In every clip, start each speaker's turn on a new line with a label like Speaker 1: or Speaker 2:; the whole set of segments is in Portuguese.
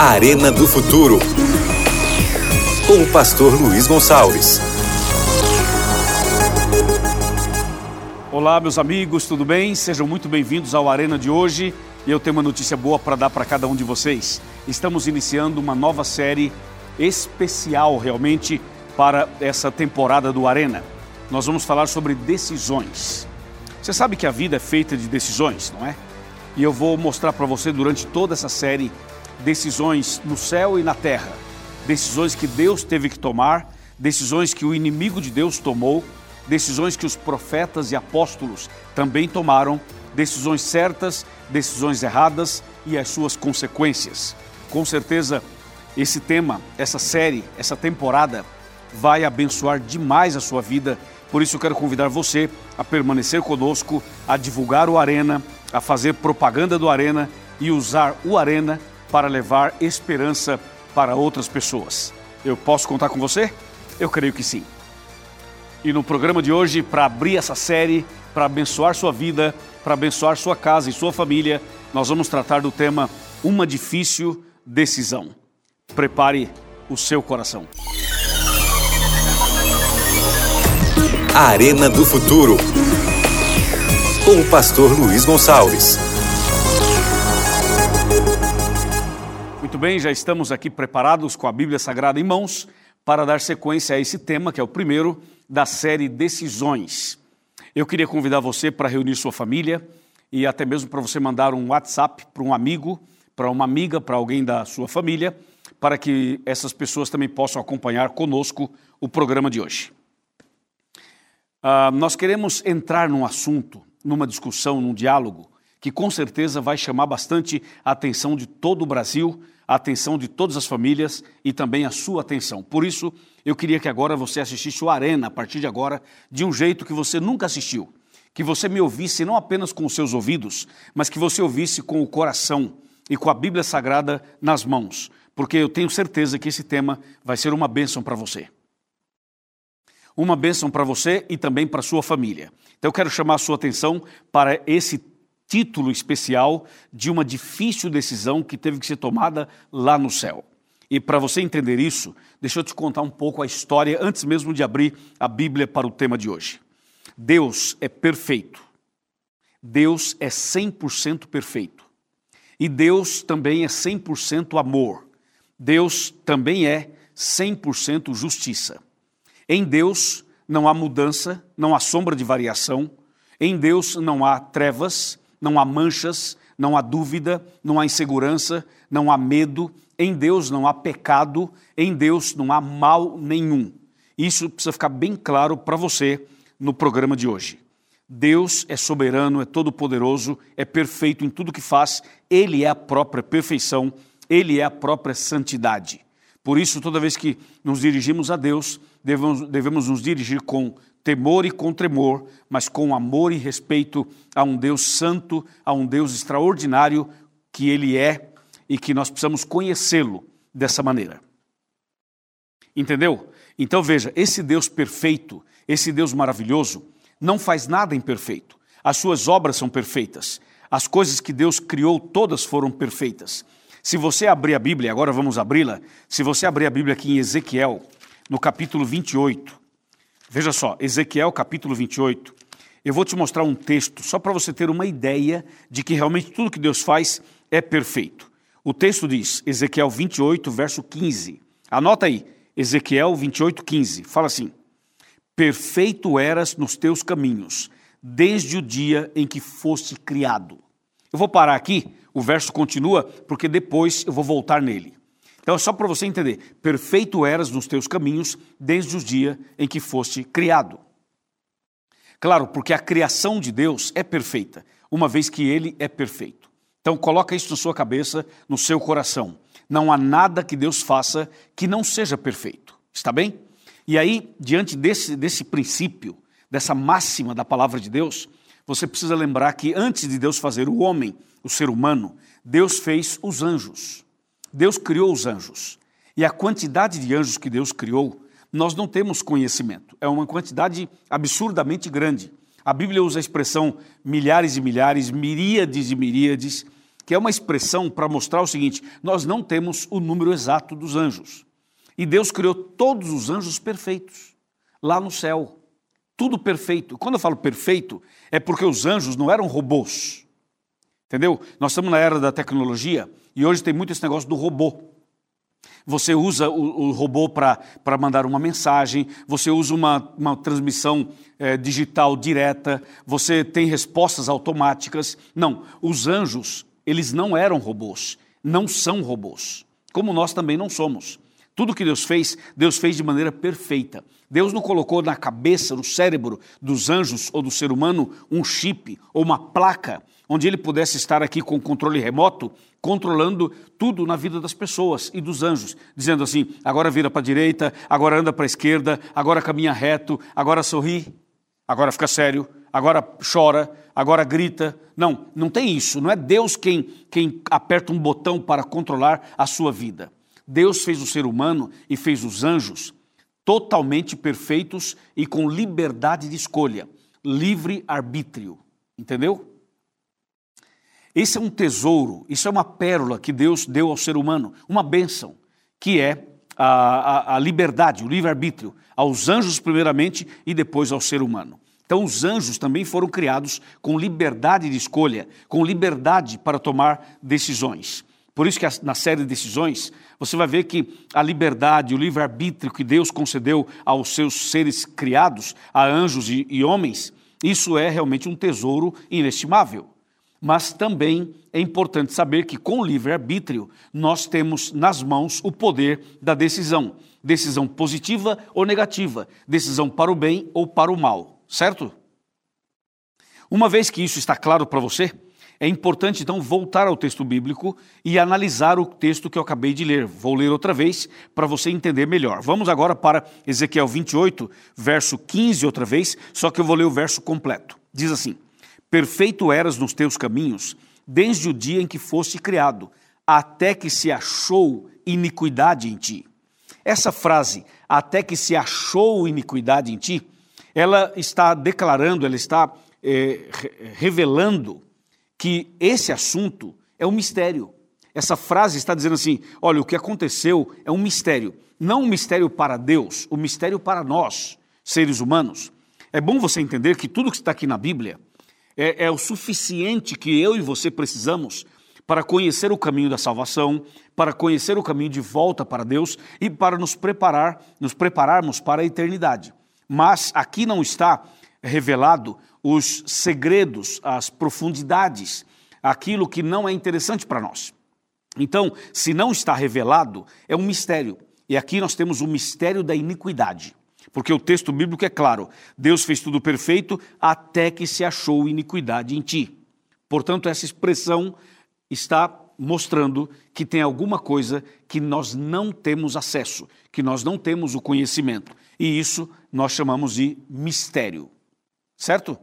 Speaker 1: A Arena do Futuro. Com o pastor Luiz Gonçalves.
Speaker 2: Olá, meus amigos, tudo bem? Sejam muito bem-vindos ao Arena de hoje. E eu tenho uma notícia boa para dar para cada um de vocês. Estamos iniciando uma nova série especial, realmente, para essa temporada do Arena. Nós vamos falar sobre decisões. Você sabe que a vida é feita de decisões, não é? E eu vou mostrar para você durante toda essa série decisões no céu e na terra, decisões que Deus teve que tomar, decisões que o inimigo de Deus tomou, decisões que os profetas e apóstolos também tomaram, decisões certas, decisões erradas e as suas consequências. Com certeza, esse tema, essa série, essa temporada vai abençoar demais a sua vida. Por isso, eu quero convidar você a permanecer conosco, a divulgar o Arena, a fazer propaganda do Arena e usar o Arena para levar esperança para outras pessoas. Eu posso contar com você? Eu creio que sim. E no programa de hoje, para abrir essa série, para abençoar sua vida, para abençoar sua casa e sua família, nós vamos tratar do tema Uma Difícil Decisão. Prepare o seu coração.
Speaker 1: A Arena do Futuro. Com o pastor Luiz Gonçalves.
Speaker 2: Bem, já estamos aqui preparados com a Bíblia Sagrada em mãos para dar sequência a esse tema, que é o primeiro da série Decisões. Eu queria convidar você para reunir sua família e até mesmo para você mandar um WhatsApp para um amigo, para uma amiga, para alguém da sua família, para que essas pessoas também possam acompanhar conosco o programa de hoje. Uh, nós queremos entrar num assunto, numa discussão, num diálogo, que com certeza vai chamar bastante a atenção de todo o Brasil, a atenção de todas as famílias e também a sua atenção. Por isso, eu queria que agora você assistisse o Arena, a partir de agora, de um jeito que você nunca assistiu. Que você me ouvisse não apenas com os seus ouvidos, mas que você ouvisse com o coração e com a Bíblia Sagrada nas mãos, porque eu tenho certeza que esse tema vai ser uma bênção para você. Uma bênção para você e também para sua família. Então eu quero chamar a sua atenção para esse título especial de uma difícil decisão que teve que ser tomada lá no céu. E para você entender isso, deixa eu te contar um pouco a história antes mesmo de abrir a Bíblia para o tema de hoje. Deus é perfeito. Deus é 100% perfeito. E Deus também é 100% amor. Deus também é 100% justiça. Em Deus não há mudança, não há sombra de variação. Em Deus não há trevas, não há manchas, não há dúvida, não há insegurança, não há medo, em Deus não há pecado, em Deus não há mal nenhum. Isso precisa ficar bem claro para você no programa de hoje. Deus é soberano, é todo-poderoso, é perfeito em tudo que faz, Ele é a própria perfeição, Ele é a própria santidade. Por isso, toda vez que nos dirigimos a Deus, devemos, devemos nos dirigir com temor e com tremor, mas com amor e respeito a um Deus santo, a um Deus extraordinário que Ele é e que nós precisamos conhecê-lo dessa maneira. Entendeu? Então veja, esse Deus perfeito, esse Deus maravilhoso, não faz nada imperfeito. As suas obras são perfeitas. As coisas que Deus criou, todas foram perfeitas. Se você abrir a Bíblia, agora vamos abri-la, se você abrir a Bíblia aqui em Ezequiel, no capítulo 28, Veja só, Ezequiel capítulo 28. Eu vou te mostrar um texto só para você ter uma ideia de que realmente tudo que Deus faz é perfeito. O texto diz, Ezequiel 28, verso 15. Anota aí, Ezequiel 28, 15. Fala assim: Perfeito eras nos teus caminhos, desde o dia em que foste criado. Eu vou parar aqui, o verso continua, porque depois eu vou voltar nele. Então, é só para você entender: perfeito eras nos teus caminhos desde o dia em que foste criado. Claro, porque a criação de Deus é perfeita, uma vez que ele é perfeito. Então, coloca isso na sua cabeça, no seu coração. Não há nada que Deus faça que não seja perfeito. Está bem? E aí, diante desse, desse princípio, dessa máxima da palavra de Deus, você precisa lembrar que antes de Deus fazer o homem, o ser humano, Deus fez os anjos. Deus criou os anjos. E a quantidade de anjos que Deus criou, nós não temos conhecimento. É uma quantidade absurdamente grande. A Bíblia usa a expressão milhares e milhares, miríades e miríades, que é uma expressão para mostrar o seguinte: nós não temos o número exato dos anjos. E Deus criou todos os anjos perfeitos lá no céu. Tudo perfeito. Quando eu falo perfeito, é porque os anjos não eram robôs. Entendeu? Nós estamos na era da tecnologia e hoje tem muito esse negócio do robô. Você usa o, o robô para mandar uma mensagem, você usa uma, uma transmissão é, digital direta, você tem respostas automáticas. Não, os anjos, eles não eram robôs, não são robôs, como nós também não somos. Tudo que Deus fez, Deus fez de maneira perfeita. Deus não colocou na cabeça, no cérebro dos anjos ou do ser humano um chip ou uma placa onde ele pudesse estar aqui com controle remoto, controlando tudo na vida das pessoas e dos anjos, dizendo assim: agora vira para a direita, agora anda para a esquerda, agora caminha reto, agora sorri, agora fica sério, agora chora, agora grita. Não, não tem isso. Não é Deus quem, quem aperta um botão para controlar a sua vida. Deus fez o ser humano e fez os anjos totalmente perfeitos e com liberdade de escolha, livre arbítrio. Entendeu? Esse é um tesouro, isso é uma pérola que Deus deu ao ser humano, uma bênção, que é a, a, a liberdade, o livre-arbítrio, aos anjos primeiramente e depois ao ser humano. Então, os anjos também foram criados com liberdade de escolha, com liberdade para tomar decisões. Por isso que na série de decisões, você vai ver que a liberdade, o livre-arbítrio que Deus concedeu aos seus seres criados, a anjos e, e homens, isso é realmente um tesouro inestimável. Mas também é importante saber que com o livre-arbítrio nós temos nas mãos o poder da decisão. Decisão positiva ou negativa, decisão para o bem ou para o mal, certo? Uma vez que isso está claro para você, é importante então voltar ao texto bíblico e analisar o texto que eu acabei de ler. Vou ler outra vez para você entender melhor. Vamos agora para Ezequiel 28, verso 15 outra vez, só que eu vou ler o verso completo. Diz assim: Perfeito eras nos teus caminhos, desde o dia em que foste criado, até que se achou iniquidade em ti. Essa frase, até que se achou iniquidade em ti, ela está declarando, ela está é, revelando que esse assunto é um mistério. Essa frase está dizendo assim: olha, o que aconteceu é um mistério. Não um mistério para Deus, um mistério para nós, seres humanos. É bom você entender que tudo que está aqui na Bíblia é, é o suficiente que eu e você precisamos para conhecer o caminho da salvação, para conhecer o caminho de volta para Deus e para nos preparar, nos prepararmos para a eternidade. Mas aqui não está revelado os segredos, as profundidades, aquilo que não é interessante para nós. Então, se não está revelado, é um mistério. E aqui nós temos o mistério da iniquidade. Porque o texto bíblico é claro: Deus fez tudo perfeito até que se achou iniquidade em ti. Portanto, essa expressão está mostrando que tem alguma coisa que nós não temos acesso, que nós não temos o conhecimento. E isso nós chamamos de mistério. Certo?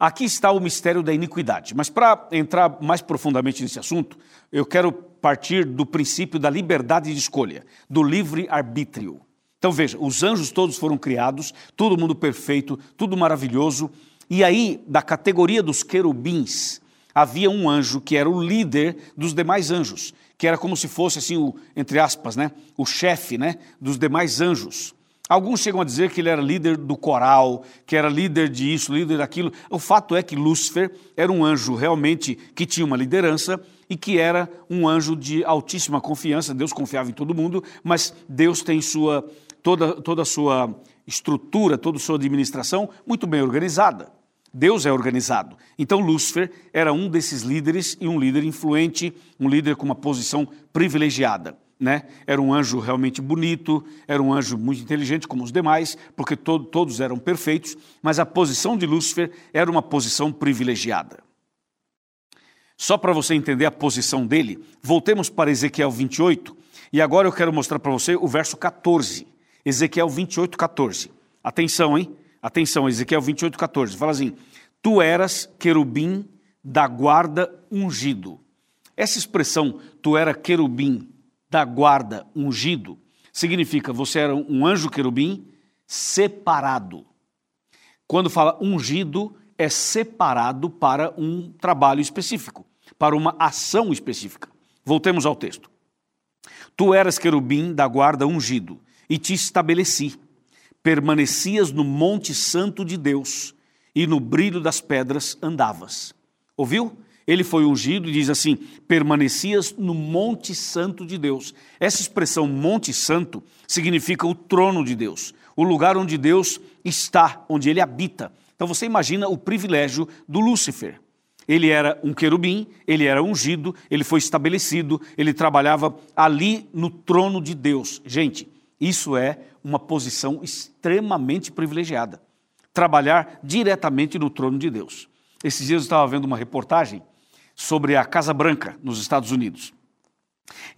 Speaker 2: Aqui está o mistério da iniquidade. Mas para entrar mais profundamente nesse assunto, eu quero partir do princípio da liberdade de escolha, do livre arbítrio. Então veja, os anjos todos foram criados, todo mundo perfeito, tudo maravilhoso. E aí, da categoria dos querubins, havia um anjo que era o líder dos demais anjos, que era como se fosse assim, o, entre aspas, né, o chefe, né, dos demais anjos. Alguns chegam a dizer que ele era líder do coral, que era líder disso, líder daquilo. O fato é que Lúcifer era um anjo realmente que tinha uma liderança e que era um anjo de altíssima confiança. Deus confiava em todo mundo, mas Deus tem sua toda, toda a sua estrutura, toda a sua administração muito bem organizada. Deus é organizado. Então Lúcifer era um desses líderes e um líder influente, um líder com uma posição privilegiada. Né? Era um anjo realmente bonito, era um anjo muito inteligente, como os demais, porque to todos eram perfeitos, mas a posição de Lúcifer era uma posição privilegiada. Só para você entender a posição dele, voltemos para Ezequiel 28, e agora eu quero mostrar para você o verso 14. Ezequiel 28, 14. Atenção, hein? Atenção, Ezequiel 28, 14. Fala assim: Tu eras querubim da guarda ungido. Essa expressão, tu era querubim da guarda ungido, significa você era um anjo querubim separado. Quando fala ungido, é separado para um trabalho específico. para uma ação específica. Voltemos ao texto. Tu eras querubim da guarda ungido, e te estabeleci. Permanecias no monte santo de Deus, e no brilho das pedras andavas. Ouviu? Ele foi ungido e diz assim: permanecias no monte santo de Deus. Essa expressão monte santo significa o trono de Deus, o lugar onde Deus está, onde ele habita. Então você imagina o privilégio do Lúcifer. Ele era um querubim, ele era ungido, ele foi estabelecido, ele trabalhava ali no trono de Deus. Gente, isso é uma posição extremamente privilegiada. Trabalhar diretamente no trono de Deus. Esses dias eu estava vendo uma reportagem sobre a Casa Branca nos Estados Unidos.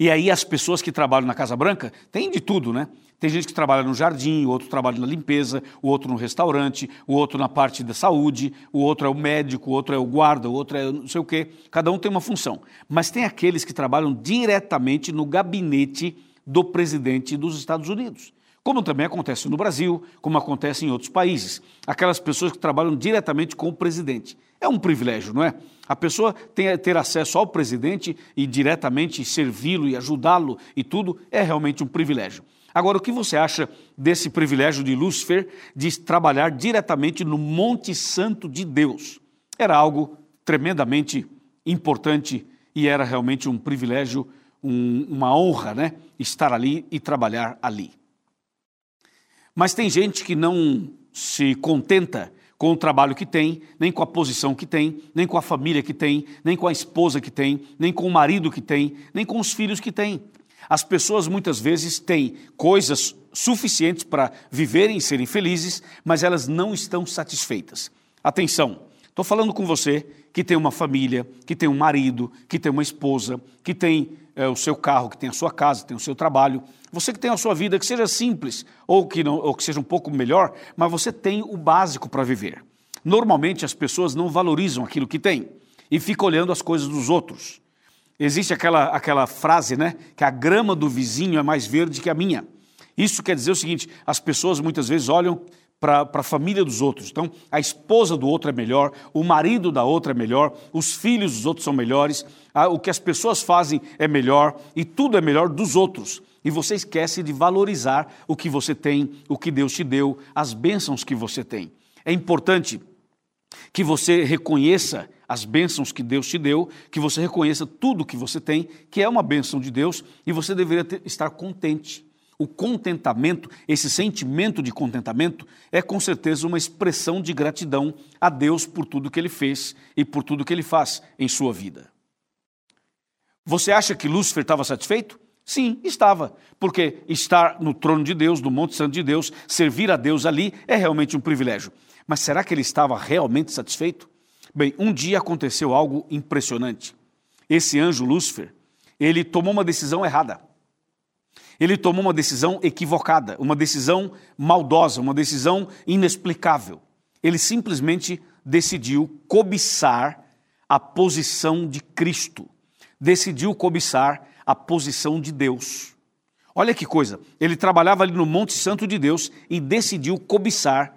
Speaker 2: E aí as pessoas que trabalham na Casa Branca têm de tudo, né? Tem gente que trabalha no jardim, o outro trabalha na limpeza, o outro no restaurante, o outro na parte da saúde, o outro é o médico, o outro é o guarda, o outro é não sei o quê. Cada um tem uma função. Mas tem aqueles que trabalham diretamente no gabinete do presidente dos Estados Unidos. Como também acontece no Brasil, como acontece em outros países. Aquelas pessoas que trabalham diretamente com o presidente. É um privilégio, não é? A pessoa ter, ter acesso ao presidente e diretamente servi-lo e ajudá-lo e tudo é realmente um privilégio. Agora, o que você acha desse privilégio de Lúcifer de trabalhar diretamente no Monte Santo de Deus? Era algo tremendamente importante e era realmente um privilégio, um, uma honra, né? Estar ali e trabalhar ali. Mas tem gente que não se contenta com o trabalho que tem, nem com a posição que tem, nem com a família que tem, nem com a esposa que tem, nem com o marido que tem, nem com os filhos que tem. As pessoas muitas vezes têm coisas suficientes para viverem e serem felizes, mas elas não estão satisfeitas. Atenção, estou falando com você que tem uma família, que tem um marido, que tem uma esposa, que tem é, o seu carro, que tem a sua casa, tem o seu trabalho. Você que tem a sua vida, que seja simples ou que, não, ou que seja um pouco melhor, mas você tem o básico para viver. Normalmente as pessoas não valorizam aquilo que têm e ficam olhando as coisas dos outros. Existe aquela, aquela frase, né? Que a grama do vizinho é mais verde que a minha. Isso quer dizer o seguinte: as pessoas muitas vezes olham para a família dos outros. Então, a esposa do outro é melhor, o marido da outra é melhor, os filhos dos outros são melhores, o que as pessoas fazem é melhor e tudo é melhor dos outros. E você esquece de valorizar o que você tem, o que Deus te deu, as bênçãos que você tem. É importante que você reconheça as bênçãos que Deus te deu, que você reconheça tudo que você tem, que é uma bênção de Deus, e você deveria ter, estar contente. O contentamento, esse sentimento de contentamento, é com certeza uma expressão de gratidão a Deus por tudo que Ele fez e por tudo que Ele faz em sua vida. Você acha que Lúcifer estava satisfeito? Sim, estava, porque estar no trono de Deus, no Monte Santo de Deus, servir a Deus ali é realmente um privilégio. Mas será que ele estava realmente satisfeito? Bem, um dia aconteceu algo impressionante. Esse anjo Lúcifer, ele tomou uma decisão errada. Ele tomou uma decisão equivocada, uma decisão maldosa, uma decisão inexplicável. Ele simplesmente decidiu cobiçar a posição de Cristo, decidiu cobiçar a posição de Deus. Olha que coisa, ele trabalhava ali no Monte Santo de Deus e decidiu cobiçar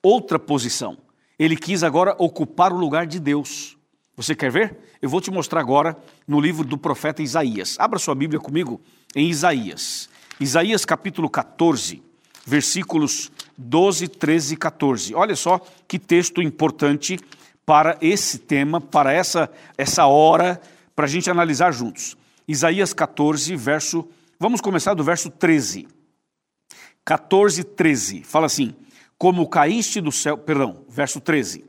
Speaker 2: outra posição. Ele quis agora ocupar o lugar de Deus. Você quer ver? Eu vou te mostrar agora no livro do profeta Isaías. Abra sua Bíblia comigo em Isaías. Isaías capítulo 14, versículos 12, 13 e 14. Olha só que texto importante para esse tema, para essa, essa hora, para a gente analisar juntos. Isaías 14, verso. Vamos começar do verso 13. 14, 13. Fala assim: como caíste do céu, perdão, verso 13.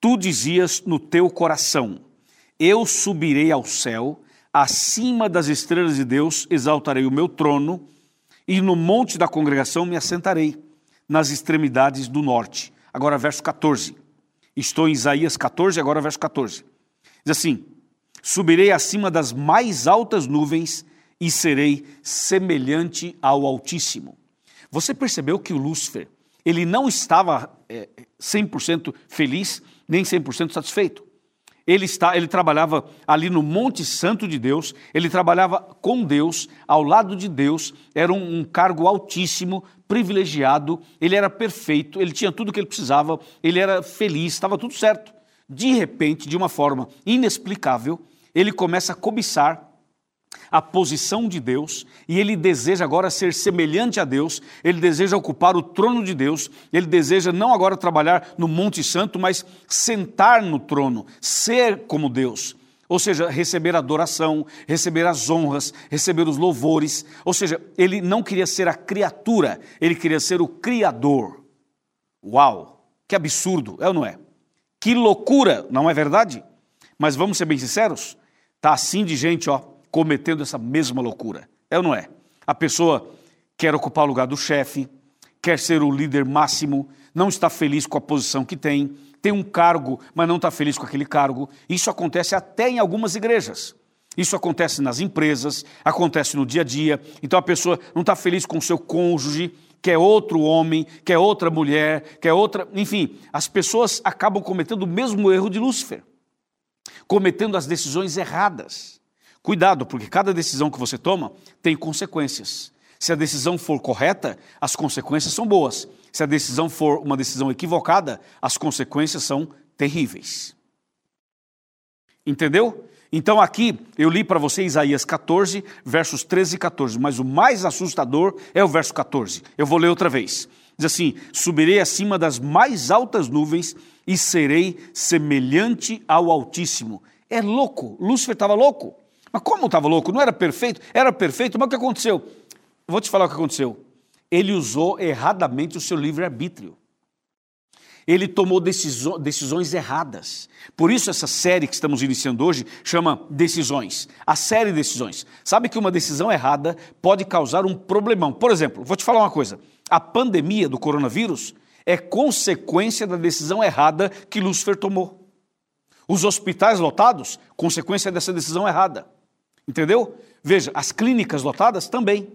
Speaker 2: Tu dizias no teu coração: Eu subirei ao céu, acima das estrelas de Deus exaltarei o meu trono, e no monte da congregação me assentarei, nas extremidades do norte. Agora, verso 14. Estou em Isaías 14, agora verso 14. Diz assim: Subirei acima das mais altas nuvens e serei semelhante ao Altíssimo. Você percebeu que o Lúcifer ele não estava é, 100% feliz, nem 100% satisfeito. Ele, está, ele trabalhava ali no Monte Santo de Deus, ele trabalhava com Deus, ao lado de Deus, era um, um cargo altíssimo, privilegiado, ele era perfeito, ele tinha tudo o que ele precisava, ele era feliz, estava tudo certo. de repente, de uma forma inexplicável, ele começa a cobiçar a posição de Deus e ele deseja agora ser semelhante a Deus, ele deseja ocupar o trono de Deus, ele deseja não agora trabalhar no Monte Santo, mas sentar no trono, ser como Deus. Ou seja, receber adoração, receber as honras, receber os louvores. Ou seja, ele não queria ser a criatura, ele queria ser o Criador. Uau! Que absurdo, é ou não é? Que loucura, não é verdade? Mas vamos ser bem sinceros, tá assim de gente, ó, cometendo essa mesma loucura. É ou não é? A pessoa quer ocupar o lugar do chefe, quer ser o líder máximo, não está feliz com a posição que tem, tem um cargo, mas não está feliz com aquele cargo. Isso acontece até em algumas igrejas. Isso acontece nas empresas, acontece no dia a dia. Então a pessoa não está feliz com o seu cônjuge, quer outro homem, quer outra mulher, quer outra. Enfim, as pessoas acabam cometendo o mesmo erro de Lúcifer, cometendo as decisões erradas. Cuidado, porque cada decisão que você toma tem consequências. Se a decisão for correta, as consequências são boas. Se a decisão for uma decisão equivocada, as consequências são terríveis. Entendeu? Então aqui eu li para você Isaías 14, versos 13 e 14, mas o mais assustador é o verso 14. Eu vou ler outra vez. Diz assim: Subirei acima das mais altas nuvens e serei semelhante ao Altíssimo. É louco, Lúcifer estava louco. Mas como estava louco? Não era perfeito? Era perfeito, mas o que aconteceu? vou te falar o que aconteceu. Ele usou erradamente o seu livre-arbítrio. Ele tomou decisões erradas. Por isso, essa série que estamos iniciando hoje chama Decisões. A série Decisões. Sabe que uma decisão errada pode causar um problemão. Por exemplo, vou te falar uma coisa: a pandemia do coronavírus é consequência da decisão errada que Lúcifer tomou. Os hospitais lotados, consequência dessa decisão errada. Entendeu? Veja, as clínicas lotadas também.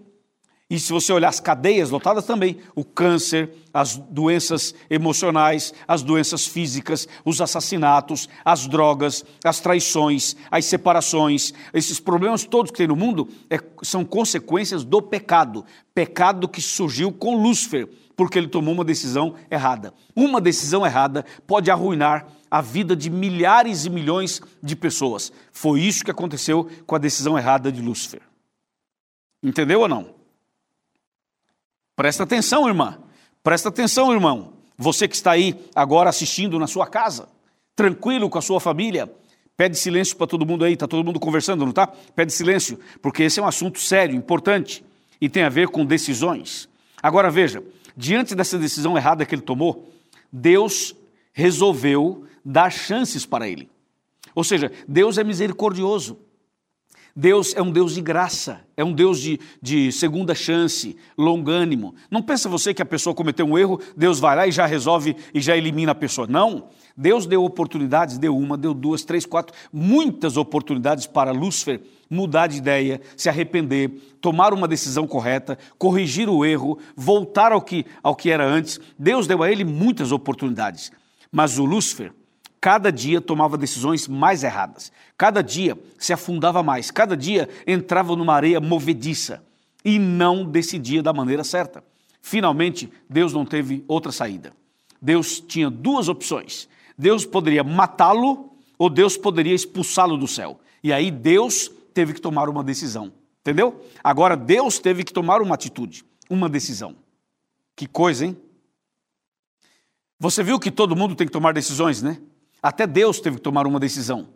Speaker 2: E se você olhar as cadeias lotadas também, o câncer, as doenças emocionais, as doenças físicas, os assassinatos, as drogas, as traições, as separações, esses problemas todos que tem no mundo é, são consequências do pecado. Pecado que surgiu com Lúcifer, porque ele tomou uma decisão errada. Uma decisão errada pode arruinar a vida de milhares e milhões de pessoas. Foi isso que aconteceu com a decisão errada de Lúcifer. Entendeu ou não? Presta atenção, irmã. Presta atenção, irmão. Você que está aí agora assistindo na sua casa, tranquilo com a sua família, pede silêncio para todo mundo aí, está todo mundo conversando, não está? Pede silêncio, porque esse é um assunto sério, importante e tem a ver com decisões. Agora veja, diante dessa decisão errada que ele tomou, Deus resolveu dar chances para ele. Ou seja, Deus é misericordioso. Deus é um Deus de graça, é um Deus de, de segunda chance, longânimo. Não pensa você que a pessoa cometeu um erro, Deus vai lá e já resolve e já elimina a pessoa. Não. Deus deu oportunidades, deu uma, deu duas, três, quatro, muitas oportunidades para Lúcifer mudar de ideia, se arrepender, tomar uma decisão correta, corrigir o erro, voltar ao que, ao que era antes. Deus deu a ele muitas oportunidades. Mas o Lúcifer, cada dia tomava decisões mais erradas, cada dia se afundava mais, cada dia entrava numa areia movediça e não decidia da maneira certa. Finalmente, Deus não teve outra saída. Deus tinha duas opções. Deus poderia matá-lo ou Deus poderia expulsá-lo do céu. E aí Deus teve que tomar uma decisão. Entendeu? Agora Deus teve que tomar uma atitude, uma decisão. Que coisa, hein? Você viu que todo mundo tem que tomar decisões, né? Até Deus teve que tomar uma decisão.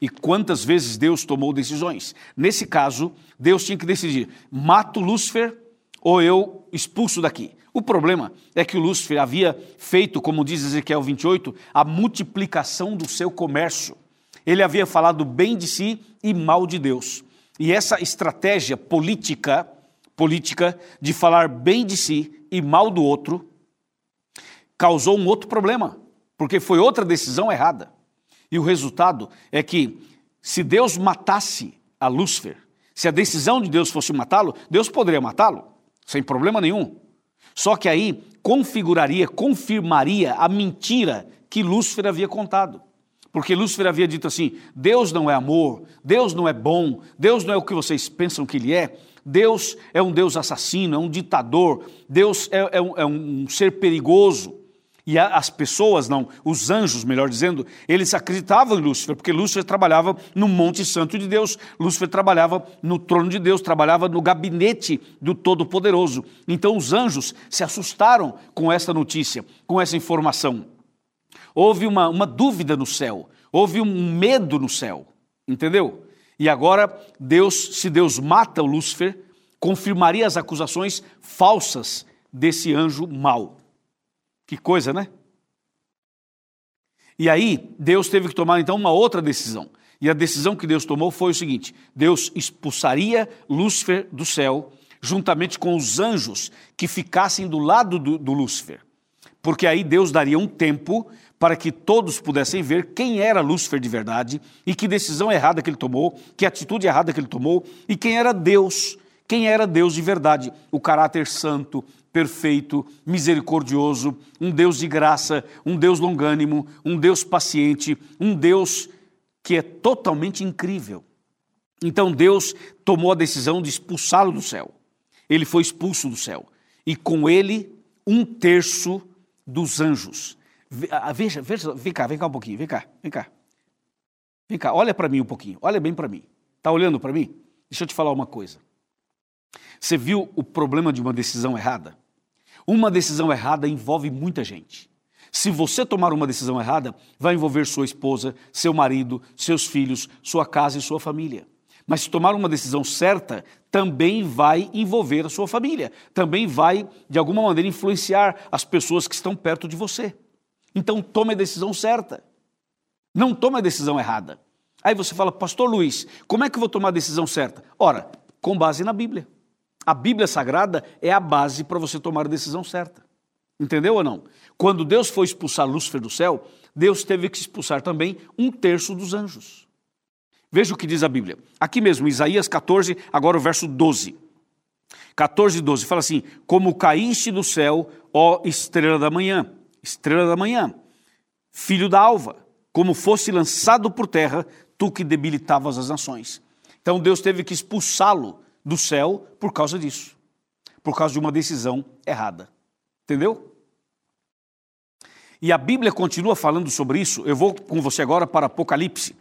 Speaker 2: E quantas vezes Deus tomou decisões? Nesse caso, Deus tinha que decidir: mato Lúcifer ou eu expulso daqui. O problema é que o Lúcifer havia feito, como diz Ezequiel 28, a multiplicação do seu comércio. Ele havia falado bem de si e mal de Deus. E essa estratégia política, política de falar bem de si e mal do outro, causou um outro problema, porque foi outra decisão errada. E o resultado é que, se Deus matasse a Lúcifer, se a decisão de Deus fosse matá-lo, Deus poderia matá-lo, sem problema nenhum. Só que aí configuraria, confirmaria a mentira que Lúcifer havia contado. Porque Lúcifer havia dito assim: Deus não é amor, Deus não é bom, Deus não é o que vocês pensam que Ele é, Deus é um Deus assassino, é um ditador, Deus é, é, um, é um ser perigoso. E as pessoas, não, os anjos, melhor dizendo, eles acreditavam em Lúcifer, porque Lúcifer trabalhava no Monte Santo de Deus, Lúcifer trabalhava no trono de Deus, trabalhava no gabinete do Todo-Poderoso. Então os anjos se assustaram com essa notícia, com essa informação. Houve uma, uma dúvida no céu, houve um medo no céu, entendeu? E agora, Deus, se Deus mata o Lúcifer, confirmaria as acusações falsas desse anjo mau. Que coisa, né? E aí, Deus teve que tomar então uma outra decisão. E a decisão que Deus tomou foi o seguinte: Deus expulsaria Lúcifer do céu, juntamente com os anjos que ficassem do lado do, do Lúcifer. Porque aí Deus daria um tempo para que todos pudessem ver quem era Lúcifer de verdade e que decisão errada que ele tomou, que atitude errada que ele tomou e quem era Deus, quem era Deus de verdade, o caráter santo, perfeito, misericordioso, um Deus de graça, um Deus longânimo, um Deus paciente, um Deus que é totalmente incrível. Então Deus tomou a decisão de expulsá-lo do céu. Ele foi expulso do céu. E com ele, um terço dos anjos. Ah, veja, veja, vem cá, vem cá um pouquinho, vem cá, vem cá. Vem cá, olha para mim um pouquinho, olha bem para mim. Está olhando para mim? Deixa eu te falar uma coisa. Você viu o problema de uma decisão errada? Uma decisão errada envolve muita gente. Se você tomar uma decisão errada, vai envolver sua esposa, seu marido, seus filhos, sua casa e sua família. Mas se tomar uma decisão certa, também vai envolver a sua família, também vai, de alguma maneira, influenciar as pessoas que estão perto de você. Então tome a decisão certa. Não tome a decisão errada. Aí você fala, Pastor Luiz, como é que eu vou tomar a decisão certa? Ora, com base na Bíblia. A Bíblia Sagrada é a base para você tomar a decisão certa. Entendeu ou não? Quando Deus foi expulsar Lúcifer do céu, Deus teve que expulsar também um terço dos anjos. Veja o que diz a Bíblia. Aqui mesmo, Isaías 14, agora o verso 12. 14 e 12 fala assim: Como caíste do céu, ó estrela da manhã, estrela da manhã, filho da alva, como fosse lançado por terra, tu que debilitavas as nações. Então Deus teve que expulsá-lo do céu por causa disso, por causa de uma decisão errada. Entendeu? E a Bíblia continua falando sobre isso. Eu vou com você agora para Apocalipse.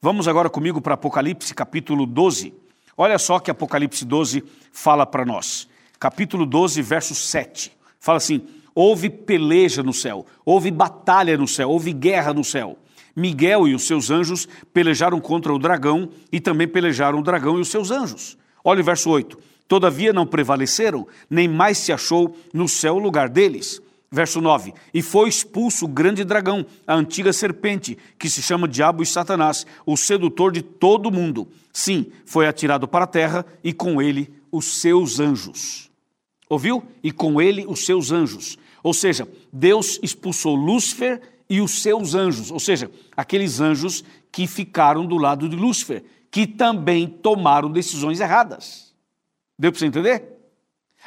Speaker 2: Vamos agora comigo para Apocalipse, capítulo 12. Olha só que Apocalipse 12 fala para nós. Capítulo 12, verso 7. Fala assim: houve peleja no céu, houve batalha no céu, houve guerra no céu. Miguel e os seus anjos pelejaram contra o dragão e também pelejaram o dragão e os seus anjos. Olha o verso 8. Todavia não prevaleceram, nem mais se achou no céu o lugar deles. Verso 9: E foi expulso o grande dragão, a antiga serpente, que se chama Diabo e Satanás, o sedutor de todo o mundo. Sim, foi atirado para a terra e com ele os seus anjos. Ouviu? E com ele os seus anjos. Ou seja, Deus expulsou Lúcifer e os seus anjos, ou seja, aqueles anjos que ficaram do lado de Lúcifer, que também tomaram decisões erradas. Deu para você entender?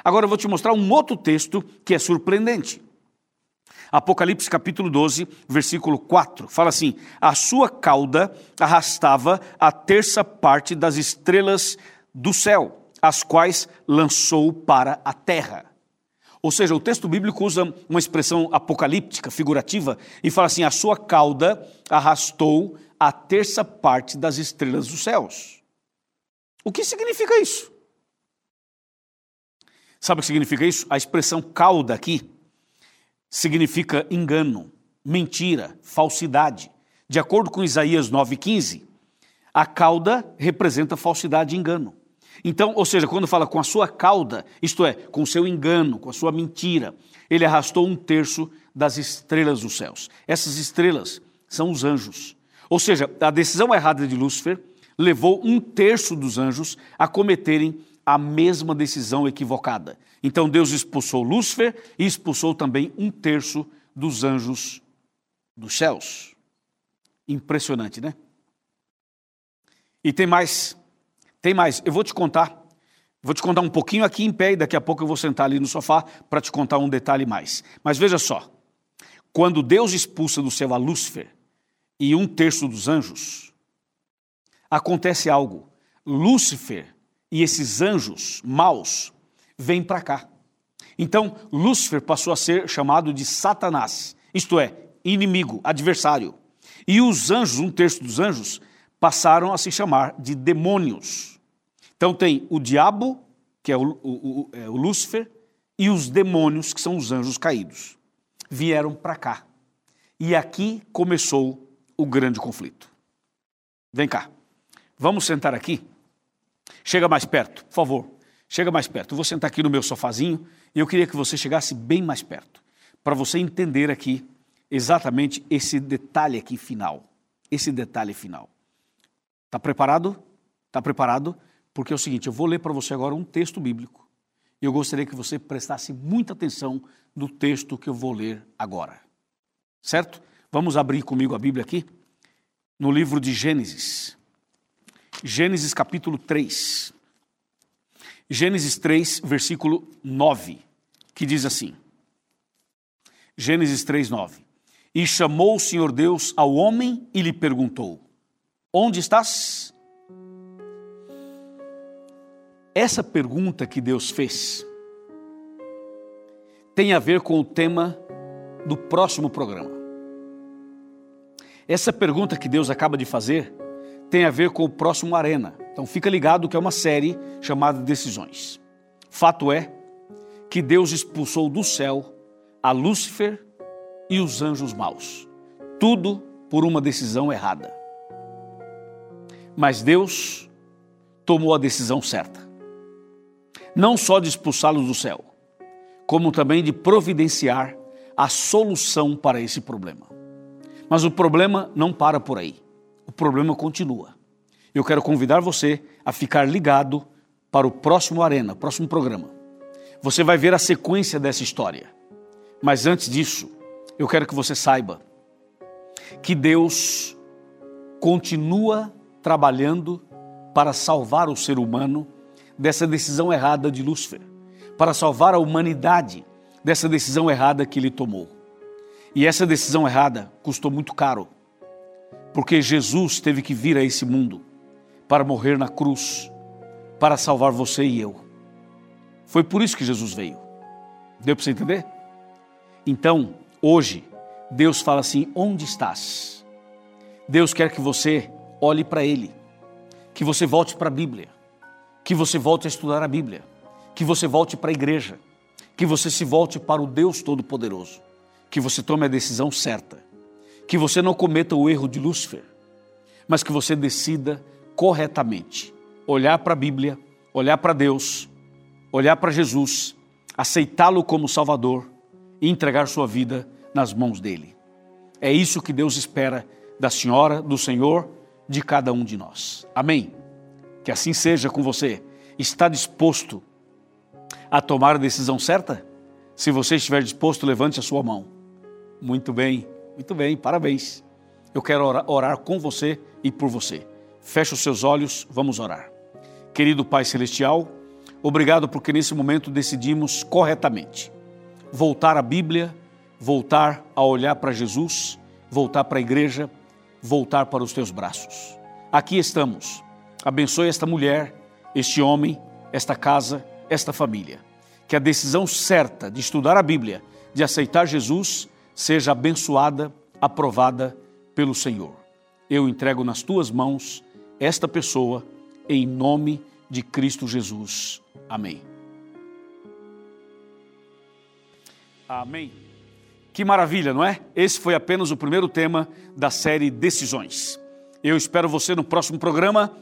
Speaker 2: Agora eu vou te mostrar um outro texto que é surpreendente. Apocalipse capítulo 12, versículo 4, fala assim: A sua cauda arrastava a terça parte das estrelas do céu, as quais lançou para a terra. Ou seja, o texto bíblico usa uma expressão apocalíptica, figurativa, e fala assim: a sua cauda arrastou a terça parte das estrelas dos céus. O que significa isso? Sabe o que significa isso? A expressão cauda aqui significa engano, mentira, falsidade. De acordo com Isaías 9,15, a cauda representa falsidade e engano. Então, ou seja, quando fala com a sua cauda, isto é, com o seu engano, com a sua mentira, ele arrastou um terço das estrelas dos céus. Essas estrelas são os anjos. Ou seja, a decisão errada de Lúcifer levou um terço dos anjos a cometerem a mesma decisão equivocada. Então Deus expulsou Lúcifer e expulsou também um terço dos anjos dos céus. Impressionante, né? E tem mais, tem mais. Eu vou te contar, vou te contar um pouquinho aqui em pé e daqui a pouco eu vou sentar ali no sofá para te contar um detalhe mais. Mas veja só, quando Deus expulsa do céu a Lúcifer, e um terço dos anjos, acontece algo. Lúcifer e esses anjos maus vêm para cá. Então, Lúcifer passou a ser chamado de Satanás. isto é, inimigo, adversário. E os anjos, um terço dos anjos, passaram a se chamar de demônios. Então tem o diabo, que é o, o, o, é o Lúcifer, e os demônios, que são os anjos caídos. Vieram para cá. E aqui começou o grande conflito. Vem cá. Vamos sentar aqui? Chega mais perto, por favor. Chega mais perto. Eu vou sentar aqui no meu sofazinho e eu queria que você chegasse bem mais perto, para você entender aqui exatamente esse detalhe aqui final. Esse detalhe final. Está preparado? Está preparado? Porque é o seguinte, eu vou ler para você agora um texto bíblico. E eu gostaria que você prestasse muita atenção no texto que eu vou ler agora. Certo? Vamos abrir comigo a Bíblia aqui? No livro de Gênesis. Gênesis capítulo 3. Gênesis 3, versículo 9, que diz assim: Gênesis 3, 9. E chamou o Senhor Deus ao homem e lhe perguntou: Onde estás? Essa pergunta que Deus fez tem a ver com o tema do próximo programa. Essa pergunta que Deus acaba de fazer tem a ver com o próximo Arena. Então fica ligado que é uma série chamada Decisões. Fato é que Deus expulsou do céu a Lúcifer e os anjos maus. Tudo por uma decisão errada. Mas Deus tomou a decisão certa. Não só de expulsá-los do céu, como também de providenciar a solução para esse problema. Mas o problema não para por aí. O problema continua. Eu quero convidar você a ficar ligado para o próximo Arena, próximo programa. Você vai ver a sequência dessa história. Mas antes disso, eu quero que você saiba que Deus continua trabalhando para salvar o ser humano dessa decisão errada de Lúcifer, para salvar a humanidade dessa decisão errada que ele tomou. E essa decisão errada custou muito caro, porque Jesus teve que vir a esse mundo para morrer na cruz, para salvar você e eu. Foi por isso que Jesus veio. Deu para você entender? Então, hoje, Deus fala assim: onde estás? Deus quer que você olhe para Ele, que você volte para a Bíblia, que você volte a estudar a Bíblia, que você volte para a igreja, que você se volte para o Deus Todo-Poderoso que você tome a decisão certa, que você não cometa o erro de Lúcifer, mas que você decida corretamente olhar para a Bíblia, olhar para Deus, olhar para Jesus, aceitá-lo como Salvador e entregar sua vida nas mãos dele. É isso que Deus espera da senhora, do Senhor, de cada um de nós. Amém. Que assim seja com você. Está disposto a tomar a decisão certa? Se você estiver disposto, levante a sua mão. Muito bem, muito bem, parabéns. Eu quero orar, com você e por você. Feche os seus olhos, vamos orar. Querido Pai Celestial, obrigado porque nesse momento decidimos corretamente voltar à Bíblia, voltar a olhar para Jesus, voltar para a igreja, voltar para os teus braços. Aqui estamos. Abençoe esta mulher, este homem, esta casa, esta família. Que a decisão certa de estudar a Bíblia, de aceitar Jesus, seja abençoada, aprovada pelo Senhor. Eu entrego nas tuas mãos esta pessoa, em nome de Cristo Jesus. Amém. Amém. Que maravilha, não é? Esse foi apenas o primeiro tema da série Decisões. Eu espero você no próximo programa